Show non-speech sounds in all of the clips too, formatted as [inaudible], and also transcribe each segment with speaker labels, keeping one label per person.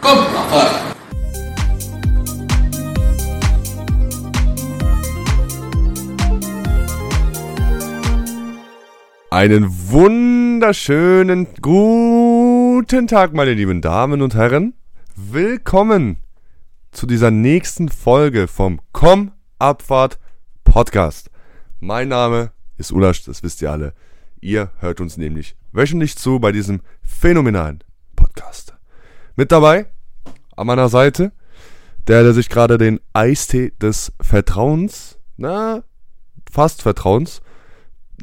Speaker 1: Komm, mach weiter.
Speaker 2: Einen wunderschönen guten Tag, meine lieben Damen und Herren. Willkommen zu dieser nächsten Folge vom Komm Abfahrt Podcast. Mein Name ist Ulasch, das wisst ihr alle. Ihr hört uns nämlich wöchentlich zu bei diesem phänomenalen Podcast. Mit dabei an meiner Seite der, der sich gerade den Eistee des Vertrauens, na, fast Vertrauens,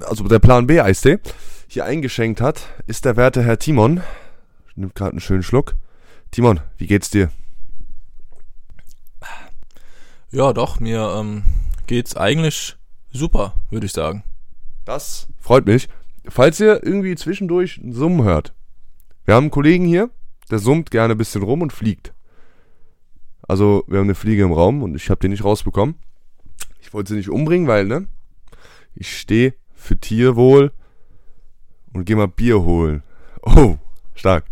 Speaker 2: also der Plan B Eistee, hier eingeschenkt hat, ist der werte Herr Timon. Nimmt gerade einen schönen Schluck. Timon, wie geht's dir?
Speaker 3: Ja, doch, mir ähm, geht's eigentlich super, würde ich sagen.
Speaker 2: Das freut mich. Falls ihr irgendwie zwischendurch einen Summen hört. Wir haben einen Kollegen hier, der summt gerne ein bisschen rum und fliegt. Also, wir haben eine Fliege im Raum und ich habe den nicht rausbekommen. Ich wollte sie nicht umbringen, weil, ne? Ich stehe für Tierwohl und geh mal Bier holen. Oh, stark.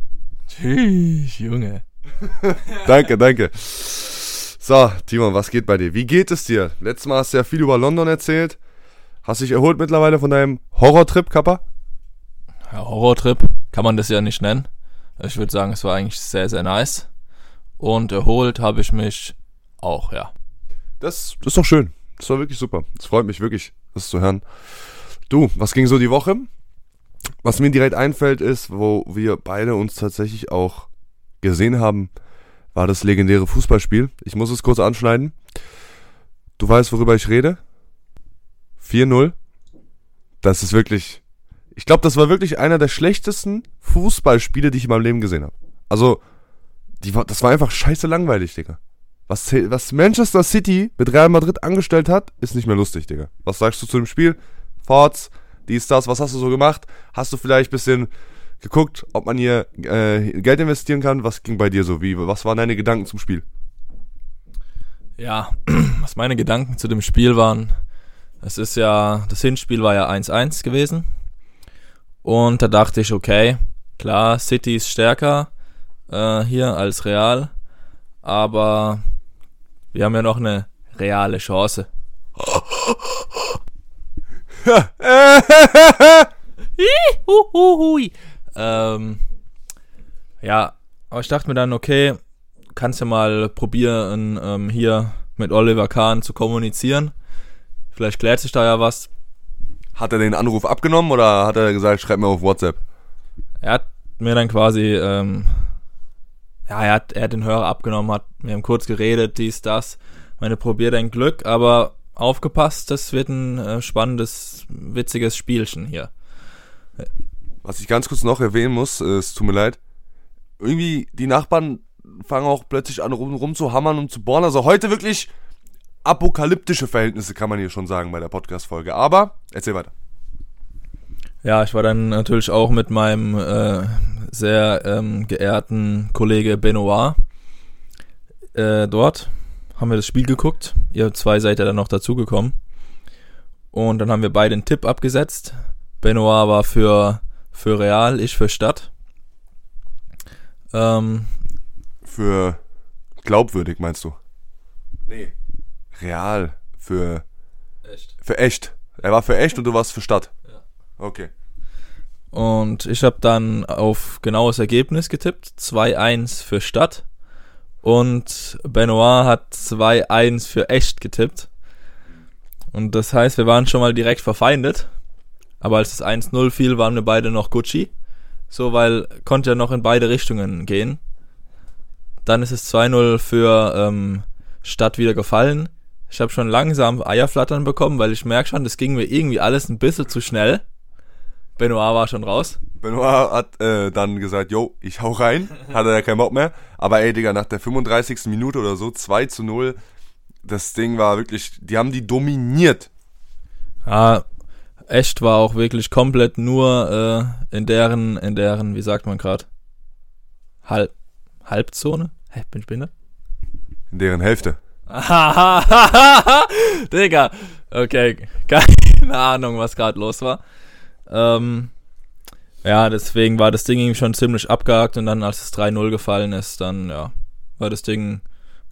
Speaker 3: Tschüss, Junge. [laughs]
Speaker 2: danke, danke. So, Timon, was geht bei dir? Wie geht es dir? Letztes Mal hast du ja viel über London erzählt. Hast dich erholt mittlerweile von deinem Horrortrip, Kappa?
Speaker 3: Ja, Horrortrip kann man das ja nicht nennen. Ich würde sagen, es war eigentlich sehr, sehr nice. Und erholt habe ich mich auch, ja.
Speaker 2: Das, das ist doch schön. Das war wirklich super. Es freut mich wirklich, das zu hören. Du, was ging so die Woche? Was mir direkt einfällt ist, wo wir beide uns tatsächlich auch gesehen haben, war das legendäre Fußballspiel. Ich muss es kurz anschneiden. Du weißt, worüber ich rede? 4-0. Das ist wirklich. Ich glaube, das war wirklich einer der schlechtesten Fußballspiele, die ich in meinem Leben gesehen habe. Also, die das war einfach scheiße langweilig, Digga. Was, was Manchester City mit Real Madrid angestellt hat, ist nicht mehr lustig, Digga. Was sagst du zu dem Spiel? Forts, dies, das, was hast du so gemacht? Hast du vielleicht ein bisschen geguckt, ob man hier äh, Geld investieren kann? Was ging bei dir so? Wie, was waren deine Gedanken zum Spiel?
Speaker 3: Ja, [clears throat] was meine Gedanken zu dem Spiel waren, es ist ja, das Hinspiel war ja 1-1 gewesen. Und da dachte ich, okay, klar, City ist stärker äh, hier als Real, aber wir haben ja noch eine reale Chance. ähm, ja, aber ich dachte mir dann, okay, kannst ja mal probieren, ähm, hier mit Oliver Kahn zu kommunizieren. Vielleicht klärt sich da ja was.
Speaker 2: Hat er den Anruf abgenommen oder hat er gesagt, schreib mir auf WhatsApp?
Speaker 3: Er hat mir dann quasi, ähm, ja, er hat, er hat den Hörer abgenommen, hat mir haben kurz geredet, dies, das. Meine, probier dein Glück, aber aufgepasst, das wird ein äh, spannendes, witziges Spielchen hier.
Speaker 2: Was ich ganz kurz noch erwähnen muss, äh, es tut mir leid. Irgendwie, die Nachbarn fangen auch plötzlich an, rum, rum zu hammern und zu bohren. Also heute wirklich apokalyptische Verhältnisse, kann man hier schon sagen bei der Podcast-Folge. Aber, erzähl weiter.
Speaker 3: Ja, ich war dann natürlich auch mit meinem äh, sehr ähm, geehrten Kollege Benoit äh, dort. Haben wir das Spiel geguckt. Ihr zwei seid ja dann noch dazugekommen. Und dann haben wir beide einen Tipp abgesetzt. Benoit war für, für Real, ich für Stadt.
Speaker 2: Ähm, für glaubwürdig, meinst du? Nee. Real. Für. Echt. Für echt. Er war für echt und du warst für Stadt. Ja. Okay.
Speaker 3: Und ich habe dann auf genaues Ergebnis getippt. 2-1 für Stadt. Und Benoit hat 2-1 für echt getippt. Und das heißt, wir waren schon mal direkt verfeindet. Aber als es 1-0 fiel, waren wir beide noch Gucci. So, weil konnte ja noch in beide Richtungen gehen. Dann ist es 2-0 für ähm, Stadt wieder gefallen. Ich habe schon langsam Eierflattern bekommen, weil ich merke schon, das ging mir irgendwie alles ein bisschen zu schnell. Benoit war schon raus.
Speaker 2: Benoit hat äh, dann gesagt, yo, ich hau rein. Hatte er keinen Bock mehr. Aber ey, Digga, nach der 35. Minute oder so, 2 zu 0, das Ding war wirklich, die haben die dominiert.
Speaker 3: Ja, echt war auch wirklich komplett nur äh, in deren, in deren, wie sagt man gerade, Halb, Halbzone? Hä, bin ich behindert?
Speaker 2: In deren Hälfte. [laughs]
Speaker 3: Digga, okay, keine [laughs] Ahnung, was gerade los war. Ähm, Ja, deswegen war das Ding irgendwie schon ziemlich abgehakt und dann, als es 3-0 gefallen ist, dann, ja, war das Ding,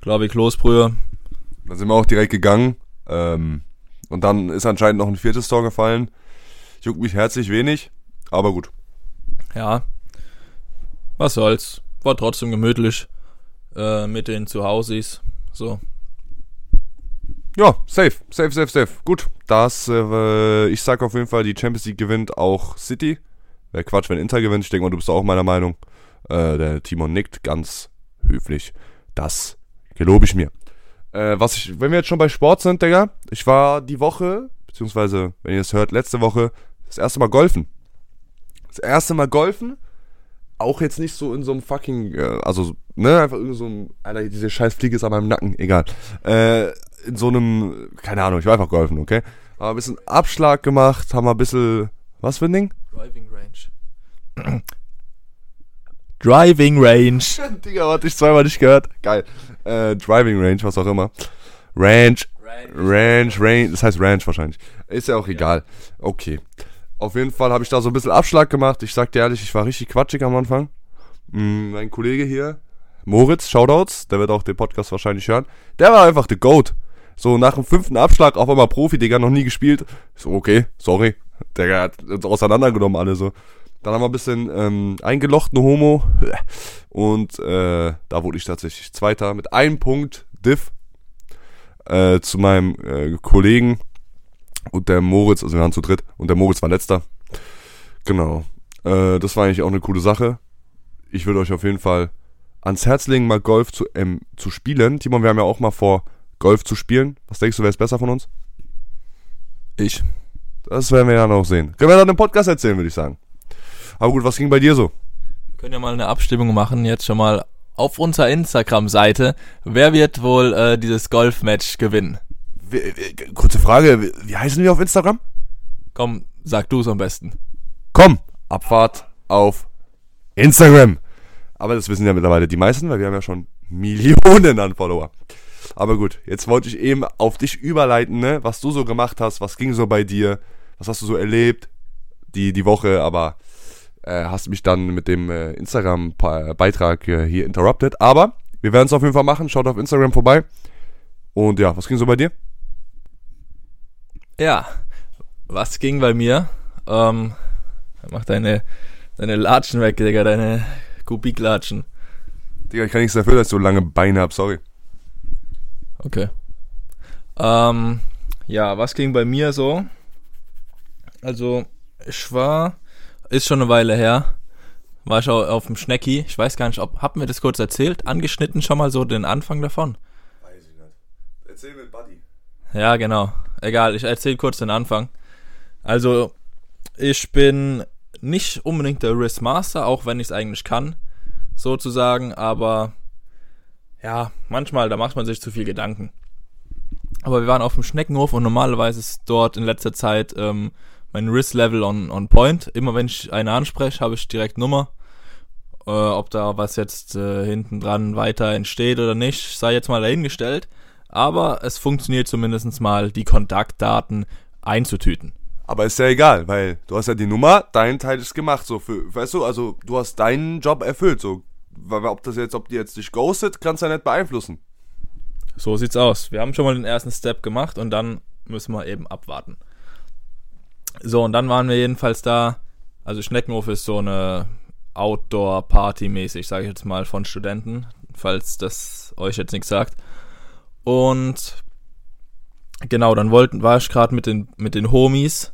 Speaker 3: glaube ich, Kloßbrühe.
Speaker 2: Dann sind wir auch direkt gegangen. Ähm, und dann ist anscheinend noch ein viertes Tor gefallen. Juckt mich herzlich wenig, aber gut.
Speaker 3: Ja, was soll's. War trotzdem gemütlich äh, mit den Zuhausis. So.
Speaker 2: Ja, safe, safe, safe, safe. Gut, das, äh, ich sag auf jeden Fall, die Champions League gewinnt auch City. Wäre Quatsch, wenn Inter gewinnt. Ich denke mal, du bist auch meiner Meinung. Äh, der Timon nickt ganz höflich. Das gelobe ich mir. Äh, was ich, wenn wir jetzt schon bei Sport sind, Digga, ich war die Woche, beziehungsweise, wenn ihr es hört, letzte Woche, das erste Mal golfen. Das erste Mal golfen. Auch jetzt nicht so in so einem fucking, äh, also, ne, einfach irgendwie so ein, Alter, diese scheiß Fliege ist an meinem Nacken, egal. Äh, in so einem, keine Ahnung, ich war einfach golfen, okay? Aber ein bisschen Abschlag gemacht, haben wir ein bisschen, was für ein Ding?
Speaker 3: Driving Range. [clears throat] Driving Range. [laughs]
Speaker 2: Digga, warte, ich zweimal nicht gehört. Geil. Äh, Driving Range, was auch immer. Ranch, Ranch, Range, das heißt Ranch wahrscheinlich. Ist ja auch egal. Okay. Auf jeden Fall habe ich da so ein bisschen Abschlag gemacht. Ich sag dir ehrlich, ich war richtig quatschig am Anfang. Mm, mein Kollege hier, Moritz, Shoutouts, der wird auch den Podcast wahrscheinlich hören. Der war einfach the GOAT. So, nach dem fünften Abschlag auf einmal Profi, Digga, noch nie gespielt. So, okay, sorry. Der hat uns auseinandergenommen, alle so. Dann haben wir ein bisschen ähm, eingelocht, ne Homo. [laughs] Und äh, da wurde ich tatsächlich Zweiter mit einem Punkt Diff äh, zu meinem äh, Kollegen und der Moritz, also wir waren zu dritt, und der Moritz war letzter. Genau. Äh, das war eigentlich auch eine coole Sache. Ich würde euch auf jeden Fall ans Herz legen, mal Golf zu, ähm, zu spielen. Timon, wir haben ja auch mal vor, Golf zu spielen. Was denkst du, wer ist besser von uns?
Speaker 3: Ich.
Speaker 2: Das werden wir ja noch sehen. Können wir dann im Podcast erzählen, würde ich sagen. Aber gut, was ging bei dir so?
Speaker 3: Wir können ja mal eine Abstimmung machen, jetzt schon mal auf unserer Instagram-Seite. Wer wird wohl äh, dieses Golfmatch gewinnen?
Speaker 2: Wie, wie, kurze Frage, wie, wie heißen wir auf Instagram?
Speaker 3: Komm, sag du es am besten.
Speaker 2: Komm, Abfahrt auf Instagram. Aber das wissen ja mittlerweile die meisten, weil wir haben ja schon Millionen an Follower. Aber gut, jetzt wollte ich eben auf dich überleiten, ne? was du so gemacht hast, was ging so bei dir, was hast du so erlebt die, die Woche, aber äh, hast mich dann mit dem äh, Instagram-Beitrag äh, hier interrupted. Aber wir werden es auf jeden Fall machen, schaut auf Instagram vorbei. Und ja, was ging so bei dir?
Speaker 3: Ja, was ging bei mir? Ähm, mach deine, deine Latschen weg, Digga, deine Kubiklatschen.
Speaker 2: Digga, ich kann nichts dafür, dass ich so lange Beine hab, sorry.
Speaker 3: Okay. Ähm, ja, was ging bei mir so? Also, ich war, ist schon eine Weile her, war ich auch auf dem Schnecki. Ich weiß gar nicht, ob, hab mir das kurz erzählt, angeschnitten schon mal so den Anfang davon.
Speaker 2: Weiß ich nicht. Erzähl mit Buddy.
Speaker 3: Ja, genau. Egal, ich erzähl kurz den Anfang. Also, ich bin nicht unbedingt der Risk Master, auch wenn ich es eigentlich kann, sozusagen, aber ja, manchmal, da macht man sich zu viel Gedanken. Aber wir waren auf dem Schneckenhof und normalerweise ist dort in letzter Zeit ähm, mein Risk-Level on, on point. Immer wenn ich eine anspreche, habe ich direkt Nummer. Äh, ob da was jetzt äh, hinten dran weiter entsteht oder nicht, sei jetzt mal dahingestellt. Aber es funktioniert zumindest mal, die Kontaktdaten einzutüten.
Speaker 2: Aber ist ja egal, weil du hast ja die Nummer, dein Teil ist gemacht, so für, weißt du, also du hast deinen Job erfüllt, so. Weil ob das jetzt, ob die jetzt dich ghostet, kannst du ja nicht beeinflussen.
Speaker 3: So sieht's aus. Wir haben schon mal den ersten Step gemacht und dann müssen wir eben abwarten. So, und dann waren wir jedenfalls da. Also Schneckenhof ist so eine Outdoor-Party mäßig, sage ich jetzt mal, von Studenten, falls das euch jetzt nichts sagt. Und genau, dann wollten, war ich gerade mit den, mit den Homies,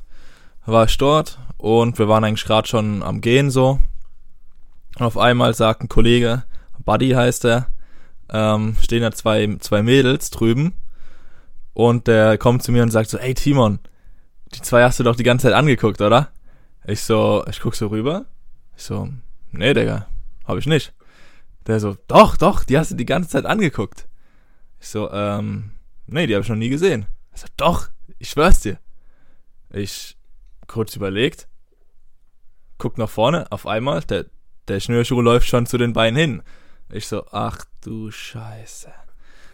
Speaker 3: war ich dort und wir waren eigentlich gerade schon am Gehen so. Und auf einmal sagt ein Kollege, Buddy heißt er, ähm, stehen da zwei, zwei Mädels drüben und der kommt zu mir und sagt so, ey Timon, die zwei hast du doch die ganze Zeit angeguckt, oder? Ich so, ich guck so rüber. Ich so, nee, Digga, hab ich nicht. Der so, doch, doch, die hast du die ganze Zeit angeguckt. Ich so, ähm, nee, die habe ich noch nie gesehen. Ich so, doch, ich schwör's dir. Ich kurz überlegt, guck nach vorne, auf einmal, der, der Schnürschuh läuft schon zu den Beinen hin. Ich so, ach du Scheiße.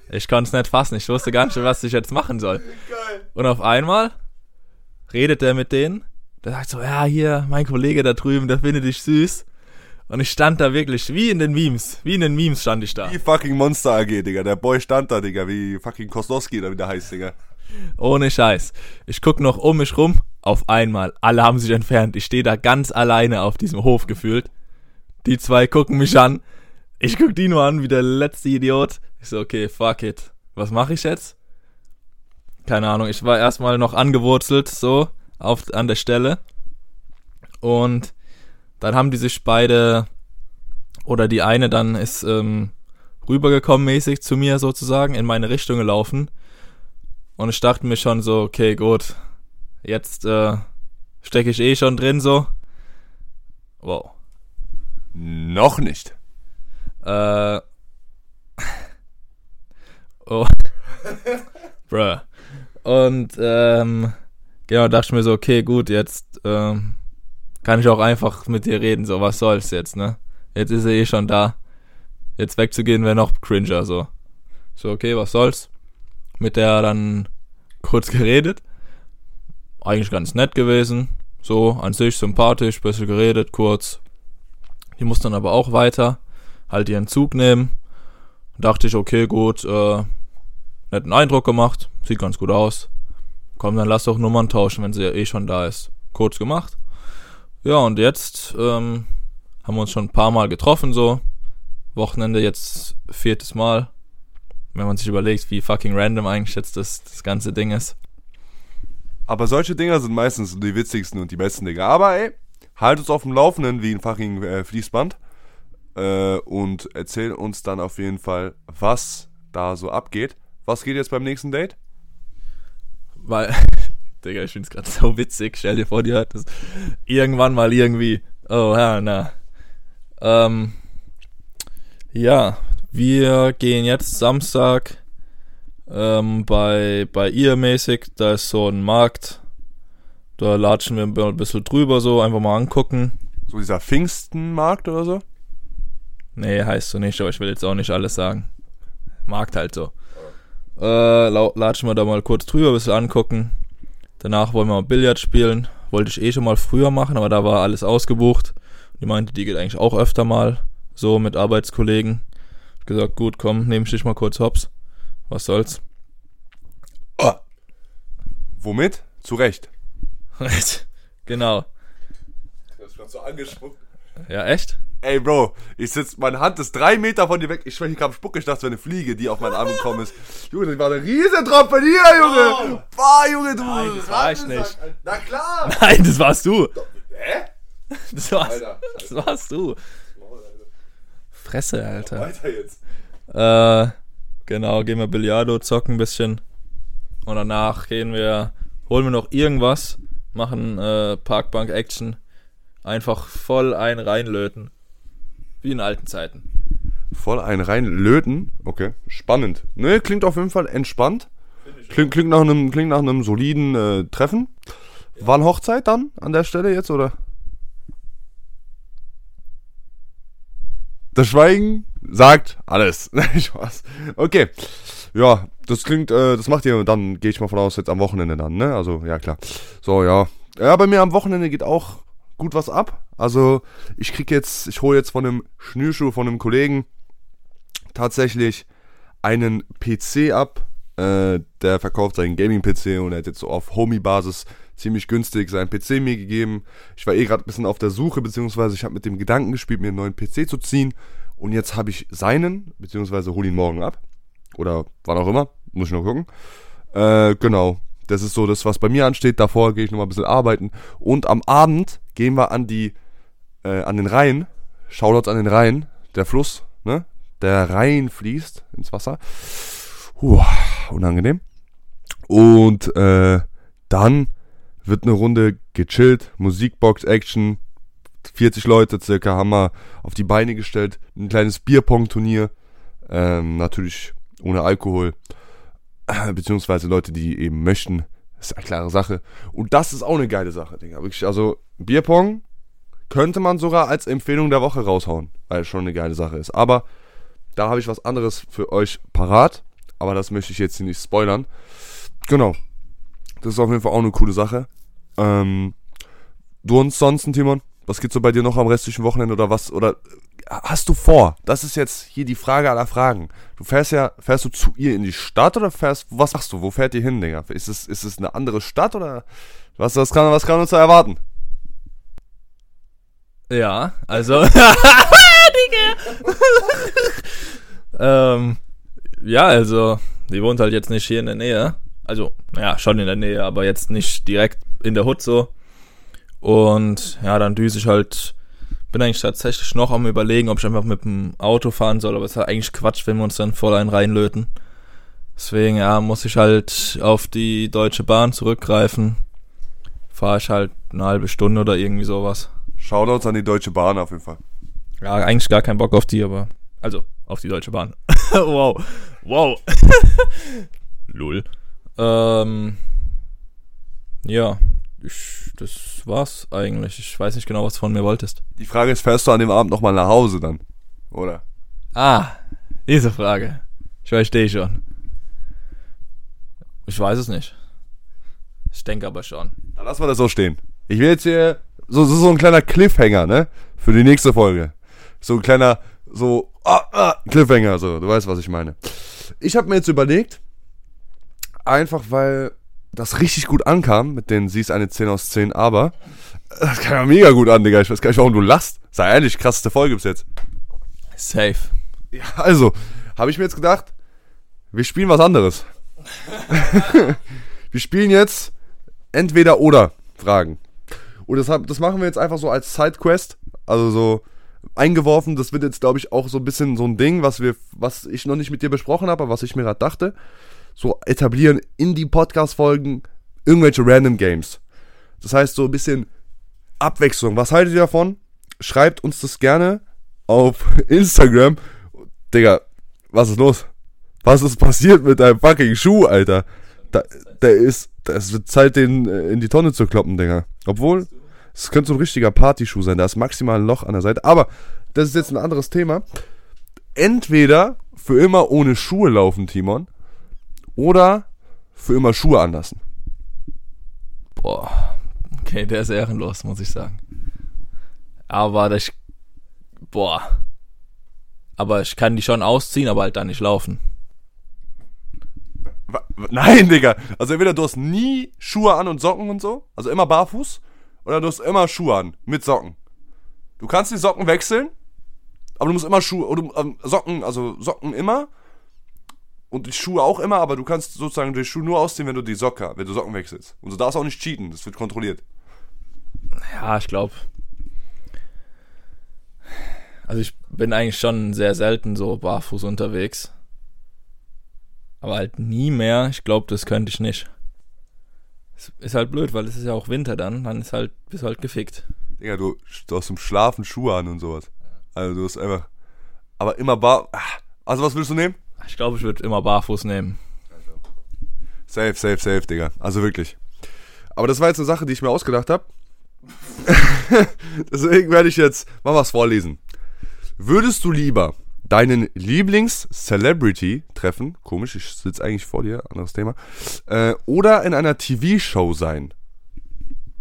Speaker 3: Ich konnte es nicht fassen, ich wusste gar nicht, was ich jetzt machen soll. Und auf einmal redet er mit denen Der sagt so, ja, hier, mein Kollege da drüben, der findet dich süß. Und ich stand da wirklich, wie in den Memes, wie in den Memes stand ich da.
Speaker 2: Wie fucking Monster AG, Digga. Der Boy stand da, Digga, wie fucking Kosnowski oder wie der heißt, Digga.
Speaker 3: Ohne Scheiß. Ich guck noch um mich rum, auf einmal, alle haben sich entfernt. Ich stehe da ganz alleine auf diesem Hof gefühlt. Die zwei gucken mich an. Ich guck die nur an, wie der letzte Idiot. Ich so, okay, fuck it. Was mache ich jetzt? Keine Ahnung, ich war erstmal noch angewurzelt, so, auf, an der Stelle. Und dann haben die sich beide, oder die eine dann ist ähm, rübergekommen mäßig zu mir sozusagen, in meine Richtung gelaufen. Und ich dachte mir schon so, okay, gut, jetzt äh, stecke ich eh schon drin so. Wow.
Speaker 2: Noch nicht.
Speaker 3: Äh. [laughs] Oh. [laughs] Bruh. Und ähm, genau, dachte ich mir so, okay, gut, jetzt ähm, kann ich auch einfach mit dir reden, so, was soll's jetzt, ne? Jetzt ist er eh schon da. Jetzt wegzugehen wäre noch cringer, so. So, okay, was soll's? Mit der dann kurz geredet. Eigentlich ganz nett gewesen. So, an sich sympathisch, bisschen geredet, kurz. Die muss dann aber auch weiter halt ihren Zug nehmen. Dachte ich, okay, gut, äh, netten Eindruck gemacht, sieht ganz gut aus. Komm, dann lass doch Nummern tauschen, wenn sie ja eh schon da ist. Kurz gemacht. Ja, und jetzt ähm, haben wir uns schon ein paar Mal getroffen, so. Wochenende jetzt viertes Mal. Wenn man sich überlegt, wie fucking random eigentlich jetzt das, das ganze Ding ist.
Speaker 2: Aber solche Dinger sind meistens die witzigsten und die besten Dinger. Aber ey, halt uns auf dem Laufenden wie ein fucking äh, Fließband äh, und erzähl uns dann auf jeden Fall, was da so abgeht. Was geht jetzt beim nächsten Date?
Speaker 3: Weil, [laughs] Digga, ich find's gerade so witzig. Stell dir vor, die hört das irgendwann mal irgendwie. Oh, ja, na. Ähm, ja, wir gehen jetzt Samstag ähm, bei, bei ihr mäßig. Da ist so ein Markt. Da latschen wir ein bisschen drüber, so einfach mal angucken.
Speaker 2: So dieser Pfingstenmarkt oder so?
Speaker 3: Nee, heißt so nicht, aber ich will jetzt auch nicht alles sagen. Markt halt so. Äh, latschen wir da mal kurz drüber, ein bisschen angucken. Danach wollen wir mal Billard spielen. Wollte ich eh schon mal früher machen, aber da war alles ausgebucht. Die meinte, die geht eigentlich auch öfter mal so mit Arbeitskollegen. Ich gesagt, gut, komm, nehm ich dich mal kurz hops. Was soll's?
Speaker 2: Oh. Womit? Zu Recht.
Speaker 3: Genau.
Speaker 2: Das ist so angespuckt.
Speaker 3: Ja, echt?
Speaker 2: Ey, Bro, ich sitz, meine Hand ist drei Meter von dir weg. Ich schwöre, ich kam Spuck, ich dachte, es wäre eine Fliege, die auf meinen Arm gekommen ist. Junge, das war eine riesen Tropfen hier, Junge. Oh. Boah, Junge, du.
Speaker 3: Nein, das war ich nicht.
Speaker 2: Na klar.
Speaker 3: Nein, das warst du.
Speaker 2: Hä?
Speaker 3: Das warst, Alter, das warst du. Fresse, Alter.
Speaker 2: Weiter jetzt.
Speaker 3: Äh, genau, gehen wir Billardo, zocken ein bisschen. Und danach gehen wir, holen wir noch irgendwas, machen äh, Parkbank-Action. Einfach voll ein reinlöten. Wie in alten Zeiten.
Speaker 2: Voll ein reinlöten? Okay, spannend. Ne, klingt auf jeden Fall entspannt. Klingt, klingt, nach einem, klingt nach einem soliden äh, Treffen. Ja. Wann Hochzeit dann an der Stelle jetzt, oder? Das Schweigen sagt alles. [laughs] Spaß. Okay. Ja, das klingt, äh, das macht ihr, dann gehe ich mal von aus, jetzt am Wochenende dann, ne? Also, ja, klar. So, ja. Ja, bei mir am Wochenende geht auch gut was ab. Also ich krieg jetzt, ich hole jetzt von einem Schnürschuh von einem Kollegen tatsächlich einen PC ab. Äh, der verkauft seinen Gaming-PC und er hat jetzt so auf Homie-Basis ziemlich günstig seinen PC mir gegeben. Ich war eh gerade ein bisschen auf der Suche, beziehungsweise ich habe mit dem Gedanken gespielt, mir einen neuen PC zu ziehen. Und jetzt habe ich seinen, beziehungsweise hole ihn morgen ab. Oder wann auch immer, muss ich noch gucken. Äh, genau. Das ist so das, was bei mir ansteht. Davor gehe ich noch mal ein bisschen arbeiten. Und am Abend gehen wir an die, äh, an den Rhein. Shoutouts an den Rhein. Der Fluss, ne? Der Rhein fließt ins Wasser. Puh, unangenehm. Und äh, dann wird eine Runde gechillt. Musikbox, Action. 40 Leute circa haben wir auf die Beine gestellt. Ein kleines Bierpong-Turnier. Ähm, natürlich ohne Alkohol. [clears throat] beziehungsweise Leute, die eben möchten. Ist eine klare Sache. Und das ist auch eine geile Sache, Digga. Wirklich, also Bierpong könnte man sogar als Empfehlung der Woche raushauen, weil es schon eine geile Sache ist. Aber da habe ich was anderes für euch parat. Aber das möchte ich jetzt hier nicht spoilern. Genau. Das ist auf jeden Fall auch eine coole Sache. Ähm, du ansonsten, Timon? Was geht so bei dir noch am restlichen Wochenende oder was? Oder hast du vor? Das ist jetzt hier die Frage aller Fragen. Du fährst ja, fährst du zu ihr in die Stadt oder fährst, was machst du? Wo fährt ihr hin, Digga? Ist es, ist es eine andere Stadt oder was, was kann, was kann uns da erwarten?
Speaker 3: Ja, also. [laughs] [laughs] ähm, ja, also, die wohnt halt jetzt nicht hier in der Nähe. Also, ja, schon in der Nähe, aber jetzt nicht direkt in der Hut so. Und ja, dann düse ich halt. Bin eigentlich tatsächlich noch am überlegen, ob ich einfach mit dem Auto fahren soll, aber es ist halt eigentlich Quatsch, wenn wir uns dann voll ein reinlöten. Deswegen, ja, muss ich halt auf die Deutsche Bahn zurückgreifen. Fahre ich halt eine halbe Stunde oder irgendwie sowas.
Speaker 2: Shoutouts an die Deutsche Bahn auf jeden Fall.
Speaker 3: Ja, eigentlich gar keinen Bock auf die, aber. Also, auf die Deutsche Bahn. [laughs] wow. Wow. [laughs] Lull. Ähm. Ja, ich, das war's eigentlich. Ich weiß nicht genau, was du von mir wolltest.
Speaker 2: Die Frage ist, fährst du an dem Abend nochmal nach Hause dann? Oder?
Speaker 3: Ah, diese Frage. Ich verstehe schon. Ich weiß es nicht. Ich denke aber schon.
Speaker 2: Dann lassen wir das so stehen. Ich will jetzt hier so, so, so ein kleiner Cliffhanger, ne? Für die nächste Folge. So ein kleiner, so, ah, ah, Cliffhanger, so, du weißt, was ich meine. Ich habe mir jetzt überlegt, einfach weil das richtig gut ankam, mit den sie ist eine 10 aus 10, aber das kam ja mega gut an, Digga. Ich weiß gar nicht, warum du lachst. Sei ehrlich, krasseste Folge bis jetzt.
Speaker 3: Safe.
Speaker 2: Ja, also, habe ich mir jetzt gedacht, wir spielen was anderes. [laughs] wir spielen jetzt entweder oder Fragen. Und das, das machen wir jetzt einfach so als Sidequest. Also so eingeworfen. Das wird jetzt, glaube ich, auch so ein bisschen so ein Ding, was wir, was ich noch nicht mit dir besprochen habe, aber was ich mir gerade dachte. So etablieren in die Podcast-Folgen irgendwelche Random Games. Das heißt, so ein bisschen Abwechslung. Was haltet ihr davon? Schreibt uns das gerne auf [laughs] Instagram. Digga, was ist los? Was ist passiert mit deinem fucking Schuh, Alter? Da, der ist, es wird Zeit, den äh, in die Tonne zu kloppen, Digga. Obwohl, es könnte so ein richtiger Partyschuh sein. Da ist maximal ein Loch an der Seite. Aber das ist jetzt ein anderes Thema. Entweder für immer ohne Schuhe laufen, Timon, oder für immer Schuhe anlassen.
Speaker 3: Boah. Okay, der ist ehrenlos, muss ich sagen. Aber das. Boah. Aber ich kann die schon ausziehen, aber halt dann nicht laufen.
Speaker 2: Nein, Digga. Also entweder du hast nie Schuhe an und Socken und so, also immer barfuß, oder du hast immer Schuhe an mit Socken. Du kannst die Socken wechseln, aber du musst immer Schuhe, oder ähm, Socken, also Socken immer und die Schuhe auch immer, aber du kannst sozusagen die Schuhe nur ausziehen, wenn du die Socke, wenn du Socken wechselst. Und du darfst auch nicht cheaten, das wird kontrolliert.
Speaker 3: Ja, ich glaube. Also ich bin eigentlich schon sehr selten so barfuß unterwegs. Aber halt nie mehr. Ich glaube, das könnte ich nicht. Es ist halt blöd, weil es ist ja auch Winter dann. Dann ist halt, bist halt gefickt.
Speaker 2: Digga, du, du hast zum Schlafen Schuhe an und sowas. Also du hast einfach, aber immer bar, ah, also was willst du nehmen?
Speaker 3: Ich glaube, ich würde immer barfuß nehmen.
Speaker 2: Safe, safe, safe, Digga. Also wirklich. Aber das war jetzt eine Sache, die ich mir ausgedacht habe. [laughs] Deswegen werde ich jetzt mal was vorlesen. Würdest du lieber deinen Lieblings-Celebrity treffen, komisch, ich sitze eigentlich vor dir, anderes Thema, äh, oder in einer TV-Show sein?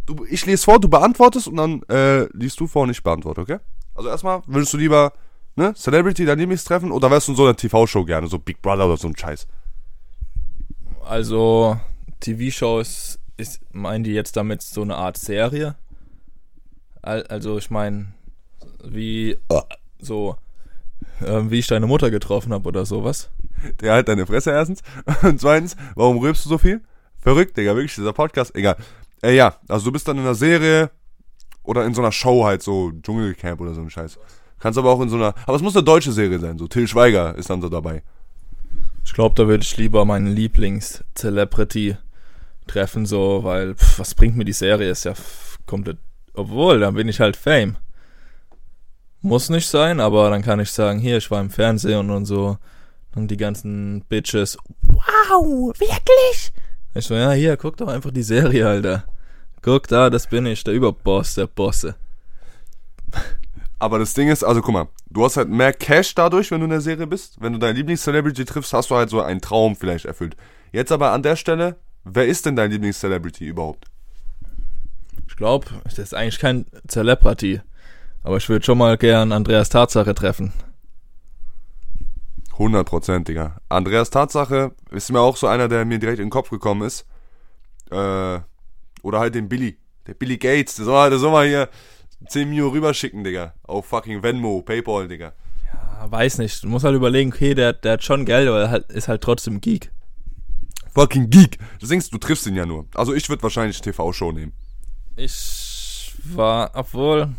Speaker 2: Du, ich lese vor, du beantwortest und dann äh, liest du vor und ich beantworte, okay? Also erstmal, würdest du lieber ne, Celebrity dein Lieblingstreffen oder wärst du in so einer TV-Show gerne, so Big Brother oder so ein Scheiß?
Speaker 3: Also, TV-Shows ist, meinen die jetzt damit so eine Art Serie? Al- Also, ich meine, wie so, ähm, wie ich deine Mutter getroffen habe oder sowas.
Speaker 2: Der halt deine Fresse erstens. [laughs] Und zweitens, warum rülpst du so viel? Verrückt, Digga, wirklich, dieser Podcast. Egal. Äh, ja, also du bist dann in einer Serie oder in so einer Show halt, so Dschungelcamp oder so ein Scheiß. Kannst aber auch in so einer, aber es muss eine deutsche Serie sein, so Till Schweiger ist dann so dabei.
Speaker 3: Ich glaube, da würde ich lieber meinen Lieblings-Celebrity treffen, so, weil, pff, was bringt mir die Serie? Ist ja komplett, obwohl, dann bin ich halt Fame. Muss nicht sein, aber dann kann ich sagen, hier, ich war im Fernsehen und so. Und die ganzen Bitches, wow, wirklich? Ich so, ja, hier, guck doch einfach die Serie, Alter. Guck da, das bin ich, der Überboss der Bosse.
Speaker 2: Aber das Ding ist, also guck mal, du hast halt mehr Cash dadurch, wenn du in der Serie bist. Wenn du deinen Lieblings-Celebrity triffst, hast du halt so einen Traum vielleicht erfüllt. Jetzt aber an der Stelle, wer ist denn dein Lieblings-Celebrity überhaupt?
Speaker 3: Ich glaube, das ist eigentlich kein Celebrity. Aber ich würde schon mal gern Andreas Tatsache treffen.
Speaker 2: 100 Digga. Andreas Tatsache ist mir auch so einer, der mir direkt in den Kopf gekommen ist. Äh, oder halt den Billy. Der Billy Gates. Der soll, der soll mal hier 10 Mio rüberschicken, Digga. Auf fucking Venmo, Paypal, Digga.
Speaker 3: Ja, weiß nicht. Du musst halt überlegen, okay, der, der hat schon Geld, aber er hat, ist halt trotzdem Geek.
Speaker 2: Fucking Geek. Du denkst, du triffst ihn ja nur. Also ich würde wahrscheinlich TV-Show nehmen.
Speaker 3: Ich war, obwohl.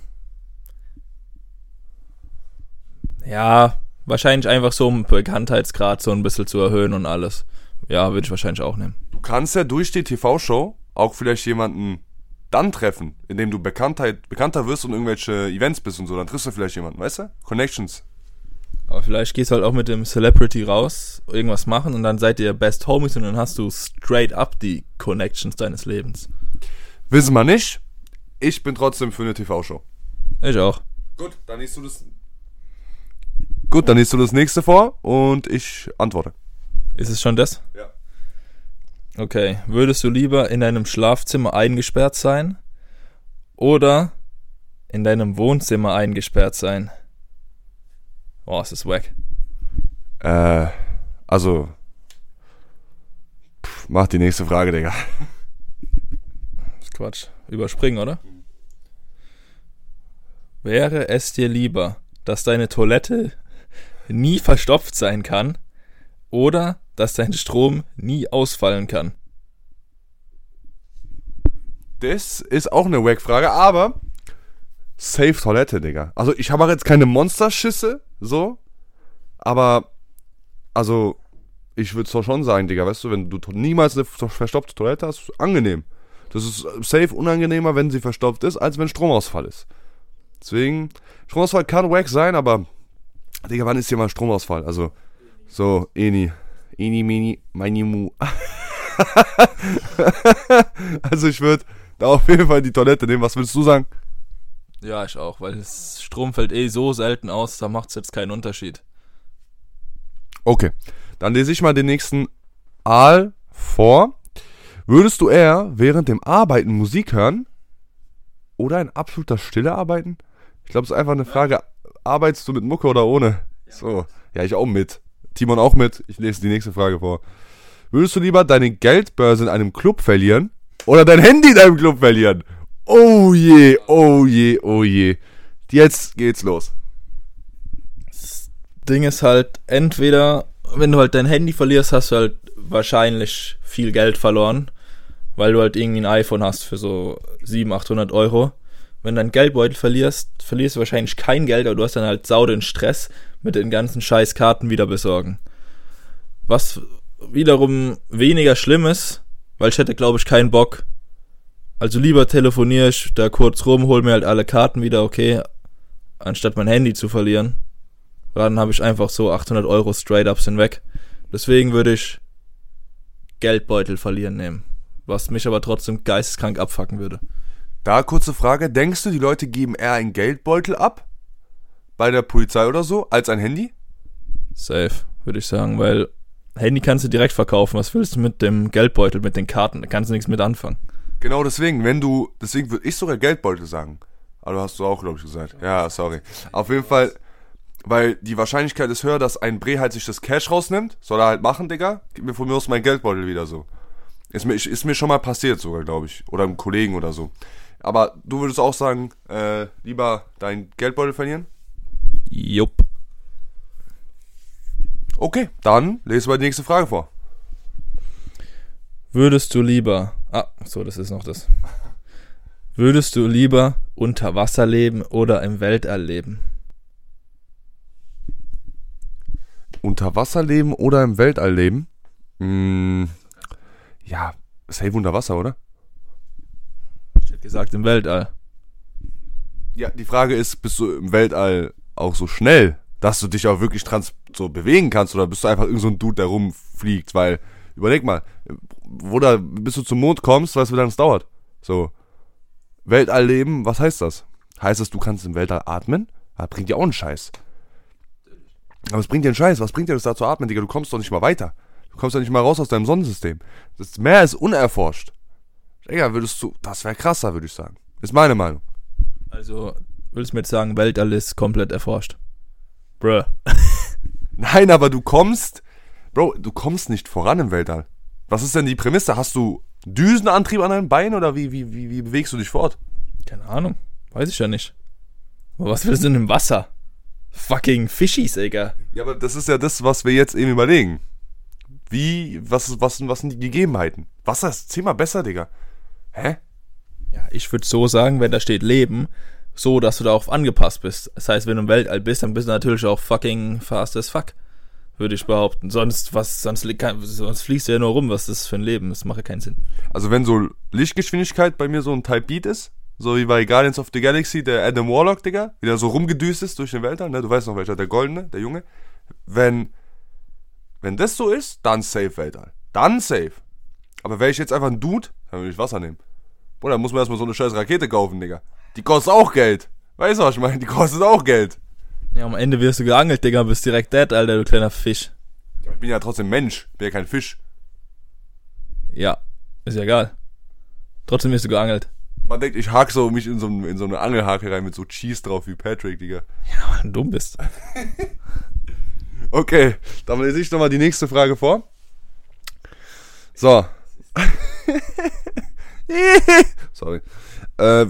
Speaker 3: Ja, wahrscheinlich einfach so um Bekanntheitsgrad so ein bisschen zu erhöhen und alles. Ja, würde ich wahrscheinlich auch nehmen.
Speaker 2: Du kannst ja durch die TV-Show auch vielleicht jemanden dann treffen, indem du Bekanntheit, bekannter wirst und irgendwelche Events bist und so. Dann triffst du vielleicht jemanden, weißt du? Connections.
Speaker 3: Aber vielleicht gehst du halt auch mit dem Celebrity raus, irgendwas machen und dann seid ihr Best Homies und dann hast du straight up die Connections deines Lebens.
Speaker 2: Wissen wir nicht. Ich bin trotzdem für eine TV-Show.
Speaker 3: Ich auch.
Speaker 2: Gut, dann liest du das. Gut, dann liest du das nächste vor und ich antworte.
Speaker 3: Ist es schon das?
Speaker 2: Ja.
Speaker 3: Okay. Würdest du lieber in deinem Schlafzimmer eingesperrt sein oder in deinem Wohnzimmer eingesperrt sein? Oh, es ist wack.
Speaker 2: Äh, also. Pff, mach die nächste Frage, Digga.
Speaker 3: Quatsch. Überspringen, oder? Wäre es dir lieber, dass deine Toilette nie verstopft sein kann oder dass dein Strom nie ausfallen kann?
Speaker 2: Das ist auch eine Wack-Frage, aber safe Toilette, Digga. Also ich habe auch jetzt keine Monsterschisse, so, aber also ich würde zwar schon sagen, Digga, weißt du, wenn du niemals eine verstopfte Toilette hast, angenehm. Das ist safe unangenehmer, wenn sie verstopft ist, als wenn Stromausfall ist. Deswegen, Stromausfall kann wack sein, aber Digga, wann ist hier mal Stromausfall? Also, so, Eni. Eni, Mini, Mini, Mu. [laughs] also ich würde da auf jeden Fall die Toilette nehmen. Was würdest du sagen?
Speaker 3: Ja, ich auch, weil das Strom fällt eh so selten aus, da macht es jetzt keinen Unterschied.
Speaker 2: Okay, dann lese ich mal den nächsten Aal vor. Würdest du eher während dem Arbeiten Musik hören oder in absoluter Stille arbeiten? Ich glaube, es ist einfach eine Frage, arbeitest du mit Mucke oder ohne? So, ja, ich auch mit. Timon auch mit. Ich lese die nächste Frage vor. Würdest du lieber deine Geldbörse in einem Club verlieren oder dein Handy in einem Club verlieren? Oh je, oh je, oh je. Jetzt geht's los.
Speaker 3: Ding ist halt, entweder, wenn du halt dein Handy verlierst, hast du halt wahrscheinlich viel Geld verloren, weil du halt irgendwie ein iPhone hast für so 700, 800 Euro. Wenn du deinen Geldbeutel verlierst, verlierst du wahrscheinlich kein Geld, aber du hast dann halt sau den Stress mit den ganzen scheiß Karten wieder besorgen. Was wiederum weniger schlimm ist, weil ich hätte, glaube ich, keinen Bock. Also lieber telefoniere ich da kurz rum, hol mir halt alle Karten wieder, okay, anstatt mein Handy zu verlieren. Dann habe ich einfach so 800 Euro straight up sind weg. Deswegen würde ich Geldbeutel verlieren nehmen. Was mich aber trotzdem geisteskrank abfacken würde.
Speaker 2: Da kurze Frage, denkst du, die Leute geben eher einen Geldbeutel ab? Bei der Polizei oder so, als ein Handy?
Speaker 3: Safe, würde ich sagen, weil Handy kannst du direkt verkaufen. Was willst du mit dem Geldbeutel, mit den Karten? Da kannst du nichts mit anfangen.
Speaker 2: Genau deswegen, wenn du, deswegen würde ich sogar Geldbeutel sagen. Aber hast du auch, glaube ich, gesagt. Ja, sorry. Auf jeden Fall, weil die Wahrscheinlichkeit ist höher, dass ein Bre halt sich das Cash rausnimmt. Soll er halt machen, Digga. Gib mir von mir aus meinen Geldbeutel wieder so. Ist mir, ist mir schon mal passiert sogar, glaube ich. Oder einem Kollegen oder so. Aber du würdest auch sagen, äh, lieber deinen Geldbeutel verlieren?
Speaker 3: Jupp.
Speaker 2: Okay, dann lese mal die nächste Frage vor.
Speaker 3: Würdest du lieber. Ah, so, das ist noch das. Würdest du lieber unter Wasser leben oder im Weltall leben?
Speaker 2: Unter Wasser leben oder im Weltall leben? Hm, ja, safe unter Wasser, oder?
Speaker 3: Ich hätte gesagt im Weltall.
Speaker 2: Ja, die Frage ist, bist du im Weltall auch so schnell, dass du dich auch wirklich trans so bewegen kannst oder bist du einfach irgend so ein Dude, der rumfliegt? Weil, überleg mal, wo da, bis du zum Mond kommst, weißt du, wie lange es dauert? So, Weltall leben, was heißt das? Heißt das, du kannst im Weltall atmen? Das bringt dir auch einen Scheiß. Aber es bringt dir einen Scheiß. Was bringt dir das da zu atmen, Digga? Du kommst doch nicht mal weiter. Du kommst doch nicht mal raus aus deinem Sonnensystem. Das Meer ist unerforscht. Digga, würdest du, das wäre krasser, würde ich sagen. Ist meine Meinung.
Speaker 3: Also, willst du mir jetzt sagen, Weltall ist komplett erforscht? Bruh. [laughs]
Speaker 2: Nein, aber du kommst, Bro, du kommst nicht voran im Weltall. Was ist denn die Prämisse? Hast du Düsenantrieb an deinen Beinen oder wie, wie, wie, wie bewegst du dich fort?
Speaker 3: Keine Ahnung. Weiß ich ja nicht. Aber was willst du denn im Wasser? Fucking Fischies, Digga.
Speaker 2: Ja, aber das ist ja das, was wir jetzt eben überlegen. Wie, was, was, was sind die Gegebenheiten? Wasser ist zehnmal besser, Digga. Hä?
Speaker 3: Ja, ich würde so sagen, wenn da steht Leben, so, dass du darauf angepasst bist. Das heißt, wenn du im Weltall bist, dann bist du natürlich auch fucking fast as fuck. Würde ich behaupten. Sonst, was, sonst, sonst fliegst du ja nur rum, was ist das für ein Leben? Das macht ja keinen Sinn.
Speaker 2: Also wenn so Lichtgeschwindigkeit bei mir so ein Type Beat ist, so wie bei Guardians of the Galaxy, der Adam Warlock, Digga, wie der so rumgedüst ist durch den Weltall, ne? Du weißt noch welcher, der Goldene, der Junge. Wenn, wenn das so ist, dann safe Weltall. Dann safe. Aber wäre ich jetzt einfach ein Dude, dann würde ich Wasser nehmen. Boah, dann muss man erstmal so eine scheiß Rakete kaufen, Digga. Die kostet auch Geld. Weißt du, was ich meine? Die kostet auch Geld.
Speaker 3: Ja, am Ende wirst du geangelt, Digga, bist direkt dead, Alter, du kleiner Fisch.
Speaker 2: Ich bin ja trotzdem Mensch, bin ja kein Fisch.
Speaker 3: Ja, ist ja egal. Trotzdem wirst du geangelt.
Speaker 2: Man denkt, ich hake so mich in so, in so eine Angelhake rein mit so Cheese drauf wie Patrick, Digga.
Speaker 3: Ja, weil du dumm bist. [laughs]
Speaker 2: Okay, dann lese ich nochmal die nächste Frage vor. So. [laughs] Sorry. Äh,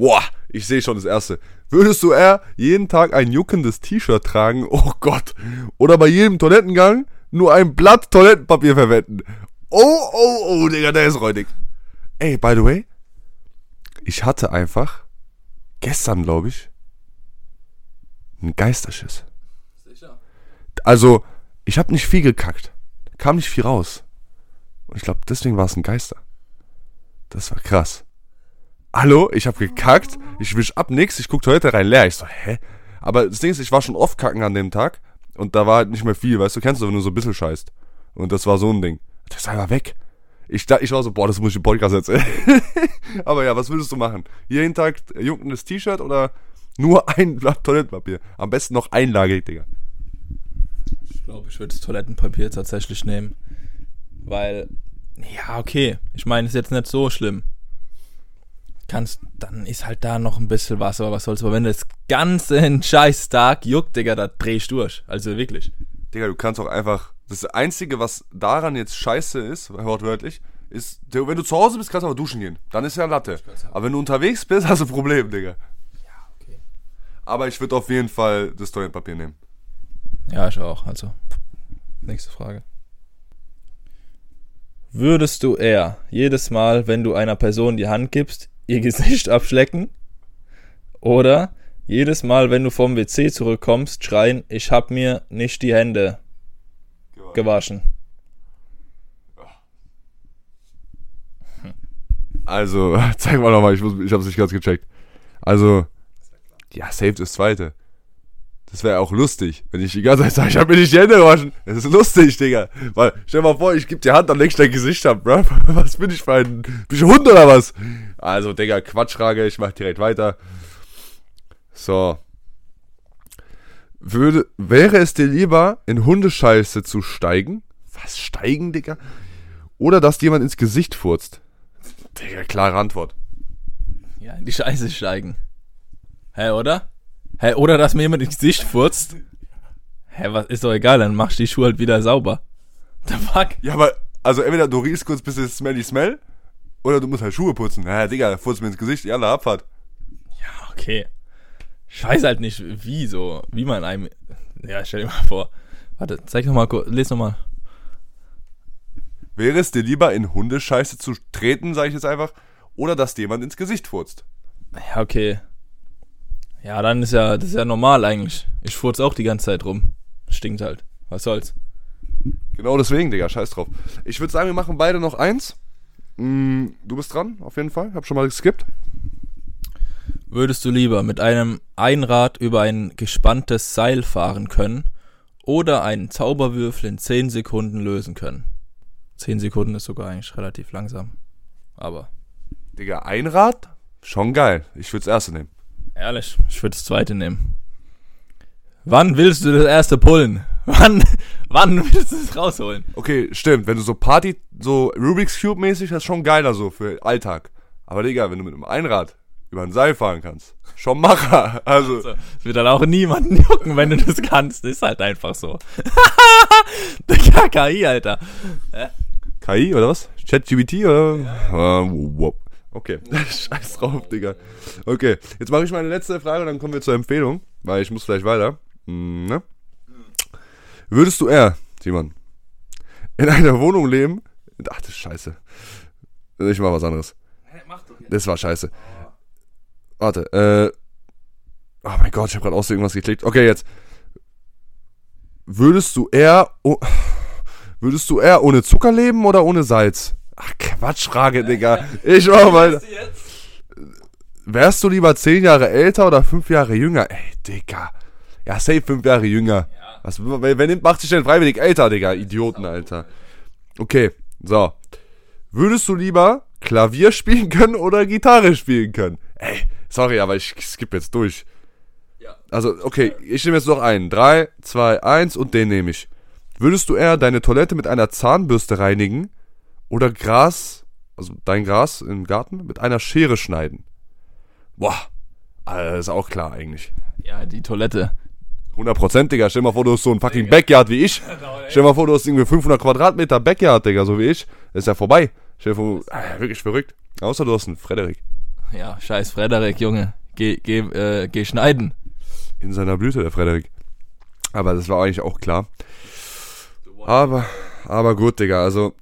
Speaker 2: boah, ich sehe schon das erste. Würdest du eher jeden Tag ein juckendes T-Shirt tragen? Oh Gott. Oder bei jedem Toilettengang nur ein Blatt Toilettenpapier verwenden? Oh, oh, oh, Digga, der ist räudig. Ey, by the way, ich hatte einfach gestern, glaube ich, einen Geisterschiss.
Speaker 3: Sicher.
Speaker 2: Also, ich habe nicht viel gekackt. Kam nicht viel raus. Und ich glaube, deswegen war es ein Geister. Das war krass. Hallo, ich habe gekackt, ich wisch ab nix, ich guck Toilette rein leer. Ich so, hä? Aber das Ding ist, ich war schon oft kacken an dem Tag und da war halt nicht mehr viel, weißt du, kennst du, wenn du so ein bisschen scheißt. Und das war so ein Ding. Das ist einfach weg. Ich, da, ich war so, boah, das muss ich im Podcast erzählen. [laughs] Aber ja, was würdest du machen? Jeden Tag juckendes T-Shirt oder nur ein Blatt Toilettenpapier? Am besten noch einlagig, Digga.
Speaker 3: Ich glaube, ich würde das Toilettenpapier tatsächlich nehmen. Weil, ja, okay. Ich meine, ist jetzt nicht so schlimm. Kannst, dann ist halt da noch ein bisschen was, aber was soll's. Aber wenn das ganze scheiß Tag juckt, Digga, da dreh ich durch. Also wirklich.
Speaker 2: Digga, du kannst auch einfach. Das Einzige, was daran jetzt scheiße ist, wortwörtlich, ist, wenn du zu Hause bist, kannst du aber duschen gehen. Dann ist ja Latte. Aber wenn du unterwegs bist, hast du ein Problem, Digga.
Speaker 3: Ja, okay.
Speaker 2: Aber ich würde auf jeden Fall das Toilettenpapier nehmen.
Speaker 3: Ja, ich auch. Also, nächste Frage. Würdest du eher jedes Mal, wenn du einer Person die Hand gibst, ihr Gesicht [laughs] abschlecken? Oder jedes Mal, wenn du vom WC zurückkommst, schreien, ich hab mir nicht die Hände gewaschen?
Speaker 2: Also, [laughs] zeig mal nochmal, ich, muss- ich hab's nicht ganz gecheckt. Also, ja, safe das zweite. Das wäre auch lustig, wenn ich die ganze Zeit sage, ich hab mir nicht die Hände gewaschen. Das ist lustig, Digga. Weil, stell mal vor, ich geb dir Hand, dann legst du dein Gesicht ab, bro. [laughs] Was bin ich für ein, bin ich ein Hund oder was? Also, Digga, Quatschfrage, ich mach direkt weiter. So. Würde, wäre es dir lieber, in Hundescheiße zu steigen? Was, steigen, Digga? Oder dass jemand ins Gesicht furzt? Digga, klare Antwort.
Speaker 3: Ja, in die Scheiße steigen. Hä, oder? Hä, oder dass mir jemand ins Gesicht furzt? Hä, was ist doch egal, dann machst du die Schuhe halt wieder sauber. The fuck?
Speaker 2: Ja, aber, also entweder du riechst kurz bisschen smelly smell, oder du musst halt Schuhe putzen. Ja, Digga, furzt mir ins Gesicht, ja, la, Abfahrt.
Speaker 3: Ja, okay. Ich weiß halt nicht, wie so, wie man einem. Ja, stell dir mal vor. Warte, zeig noch mal kurz, les noch mal.
Speaker 2: Wäre es dir lieber, in Hundescheiße zu treten, sag ich jetzt einfach, oder dass dir jemand ins Gesicht furzt?
Speaker 3: Ja, okay. Ja, dann ist ja, das ist ja normal eigentlich. Ich furz auch die ganze Zeit rum. Stinkt halt. Was soll's?
Speaker 2: Genau deswegen, Digga, scheiß drauf. Ich würde sagen, wir machen beide noch eins. Mm, du bist dran, auf jeden Fall. Hab schon mal geskippt.
Speaker 3: Würdest du lieber mit einem Einrad über ein gespanntes Seil fahren können oder einen Zauberwürfel in 10 Sekunden lösen können? 10 Sekunden ist sogar eigentlich relativ langsam. Aber
Speaker 2: Digga, Einrad? Schon geil. Ich würde das erste nehmen.
Speaker 3: Ehrlich, ich würde das zweite nehmen. Wann willst du das erste pullen? [laughs] Wann, wann willst du es rausholen?
Speaker 2: Okay, stimmt. Wenn du so Party, so Rubik's Cube mäßig, das ist schon geiler so für Alltag. Aber Digga, wenn du mit einem Einrad über ein Seil fahren kannst, schon Macher. [laughs] Also,
Speaker 3: Also, es wird dann auch niemanden jucken, wenn du das kannst. Ist halt einfach so. [laughs] Digga, KI, Alter.
Speaker 2: KI oder was? ChatGPT oder? Ja. wow. Okay, [laughs] scheiß drauf, Digga. Okay, jetzt mache ich meine letzte Frage und dann kommen wir zur Empfehlung, weil ich muss gleich weiter. Hm, ne? Würdest du eher, Simon, in einer Wohnung leben? Ach, das ist scheiße. Ich mach was anderes.
Speaker 3: Mach doch jetzt.
Speaker 2: Das war scheiße. Warte, äh. Oh mein Gott, ich habe gerade aus irgendwas geklickt. Okay, jetzt. Würdest du eher. Oh, würdest du eher ohne Zucker leben oder ohne Salz? Ach, Quatschfrage, Digga. Ich mach mal. Wärst du lieber 10 Jahre älter oder 5 Jahre jünger? Ey, Digga. Ja, safe 5 Jahre jünger. Was, wer, wer nimmt, macht sich denn freiwillig älter, Digga? Idioten, Alter. Okay, so. Würdest du lieber Klavier spielen können oder Gitarre spielen können? Ey, sorry, aber ich skippe jetzt durch.
Speaker 3: Ja.
Speaker 2: Also, okay, ich nehme jetzt noch einen. 3, 2, 1 und den nehme ich. Würdest du eher deine Toilette mit einer Zahnbürste reinigen oder Gras, also dein Gras im Garten, mit einer Schere schneiden? Boah, Alter, ist auch klar eigentlich.
Speaker 3: Ja, die Toilette.
Speaker 2: 100%, Digga. Stell dir mal vor, du hast so ein fucking Backyard wie ich. [laughs] Stell dir mal vor, du hast irgendwie 500 Quadratmeter Backyard, Digga, so wie ich. Das ist ja vorbei. Stell dir vor, ah, wirklich verrückt. Außer du hast einen Frederik.
Speaker 3: Ja, scheiß Frederik, Junge. Geh, geh, äh, geh schneiden.
Speaker 2: In seiner Blüte, der Frederik. Aber das war eigentlich auch klar. Aber, aber gut, Digga. Also,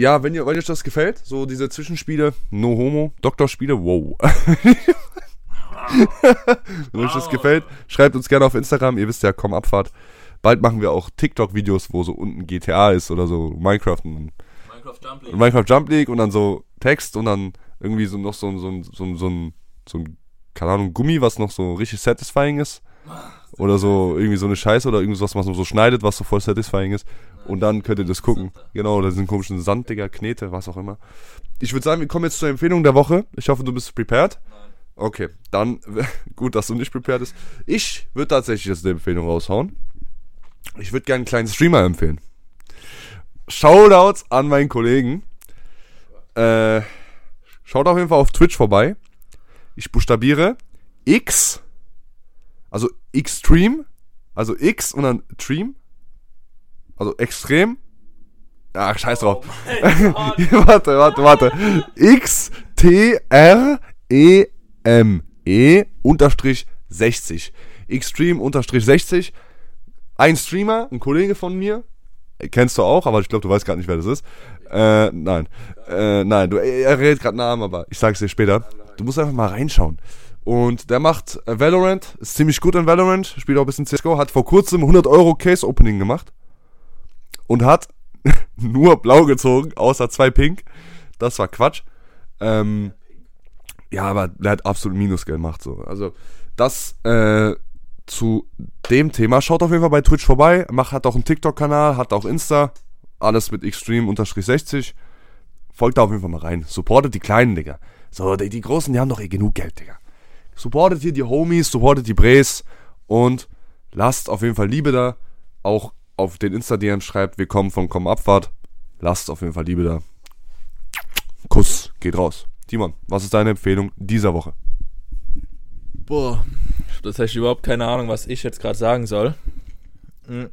Speaker 2: ja, wenn ihr, wenn euch das gefällt, so diese Zwischenspiele, No Homo, Doktorspiele, wow. [laughs] wenn euch das gefällt, schreibt uns gerne auf Instagram. Ihr wisst ja, komm Abfahrt. Bald machen wir auch TikTok-Videos, wo so unten GTA ist oder so Minecraft und
Speaker 3: Minecraft Jump
Speaker 2: Minecraft Jump League und dann so Text und dann irgendwie so noch so, ein- so, ein- so, ein- so, ein, so ein, keine Ahnung, Gummi, was noch so richtig satisfying ist. Oder so irgendwie so eine Scheiße oder irgendwas, was man so schneidet, was so voll satisfying ist. Und dann könnt ihr das gucken. Genau, oder diesen komischen Sand, Digga, Knete, was auch immer. Ich würde sagen, wir kommen jetzt zur Empfehlung der Woche. Ich hoffe, du bist prepared. Okay, dann [laughs] gut, dass du nicht prepared bist. Ich würde tatsächlich jetzt eine Empfehlung raushauen. Ich würde gerne einen kleinen Streamer empfehlen. Shoutouts an meinen Kollegen. Äh, schaut auf jeden Fall auf Twitch vorbei. Ich buchstabiere X, also Extreme, also X und dann Stream, also extrem. Ach, scheiß drauf. [laughs] warte, warte, warte. X T R E M E unterstrich 60. Extreme unterstrich 60. Ein Streamer, ein Kollege von mir, kennst du auch, aber ich glaube, du weißt gar nicht, wer das ist. Äh, nein. Äh, nein, du, er redet gerade Namen, aber ich sag's dir später. Du musst einfach mal reinschauen. Und der macht Valorant, ist ziemlich gut in Valorant, spielt auch ein bisschen CSGO, hat vor kurzem 100 Euro Case Opening gemacht. Und hat [laughs] nur blau gezogen, außer zwei pink. Das war Quatsch. Ähm, ja, aber der hat absolut Minusgeld gemacht, so. Also, das, äh, zu dem Thema. Schaut auf jeden Fall bei Twitch vorbei. Macht, hat auch einen TikTok-Kanal, hat auch Insta. Alles mit Extreme-60. Folgt da auf jeden Fall mal rein. Supportet die Kleinen, Digga. So, die, die Großen, die haben doch eh genug Geld, Digga. Supportet hier die Homies, supportet die Bres und lasst auf jeden Fall Liebe da. Auch auf den Insta-DM schreibt, wir kommen von Komm Abfahrt. Lasst auf jeden Fall Liebe da. Kuss geht raus. Timon, was ist deine Empfehlung dieser Woche?
Speaker 3: Boah, ich hab tatsächlich überhaupt keine Ahnung, was ich jetzt gerade sagen soll. Hm.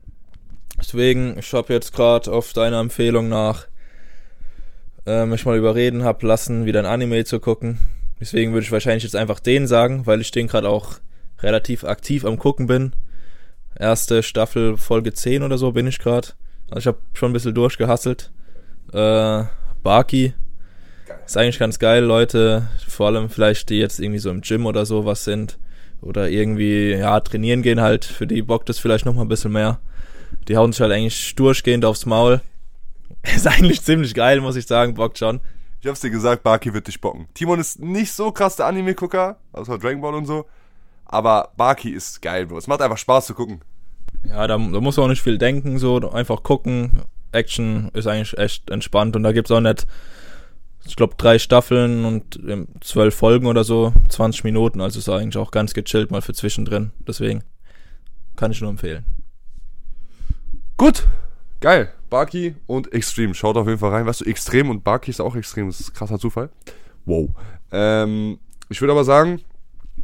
Speaker 3: Deswegen, ich habe jetzt gerade auf deine Empfehlung nach äh, mich mal überreden hab lassen, wieder ein Anime zu gucken. Deswegen würde ich wahrscheinlich jetzt einfach den sagen, weil ich den gerade auch relativ aktiv am gucken bin. Erste Staffel, Folge 10 oder so bin ich gerade. Also ich habe schon ein bisschen durchgehasselt. Äh, Baki ist eigentlich ganz geil, Leute, vor allem vielleicht, die jetzt irgendwie so im Gym oder so was sind oder irgendwie, ja, trainieren gehen halt, für die bockt es vielleicht nochmal ein bisschen mehr. Die hauen sich halt eigentlich durchgehend aufs Maul. [laughs] Ist eigentlich ziemlich geil, muss ich sagen, bockt schon.
Speaker 2: Ich hab's dir gesagt, Baki wird dich bocken. Timon ist nicht so krass der Anime-Gucker, außer Dragon Ball und so. Aber Baki ist geil, Bro. Es macht einfach Spaß zu gucken.
Speaker 3: Ja, da, da muss man auch nicht viel denken, so einfach gucken. Action ist eigentlich echt entspannt und da gibt's auch nicht, ich glaube, drei Staffeln und ähm, zwölf Folgen oder so, 20 Minuten, also ist eigentlich auch ganz gechillt mal für zwischendrin. Deswegen kann ich nur empfehlen.
Speaker 2: Gut, geil. Barky und Extreme. Schaut auf jeden Fall rein. Weißt du, Extrem und Barky ist auch extrem. Das ist ein krasser Zufall. Wow. Ähm, ich würde aber sagen,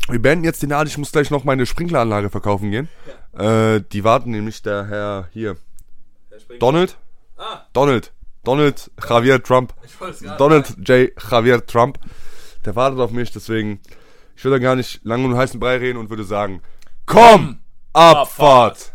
Speaker 2: wir beenden jetzt den Abend. Ich muss gleich noch meine Sprinkleranlage verkaufen gehen. Äh, die warten nämlich der Herr hier. Donald?
Speaker 3: Ah,
Speaker 2: Donald. Donald Javier Trump.
Speaker 3: ich
Speaker 2: Donald J. Javier Trump. Der wartet auf mich, deswegen. Ich will da gar nicht lange und heißen Brei reden und würde sagen: Komm, Abfahrt!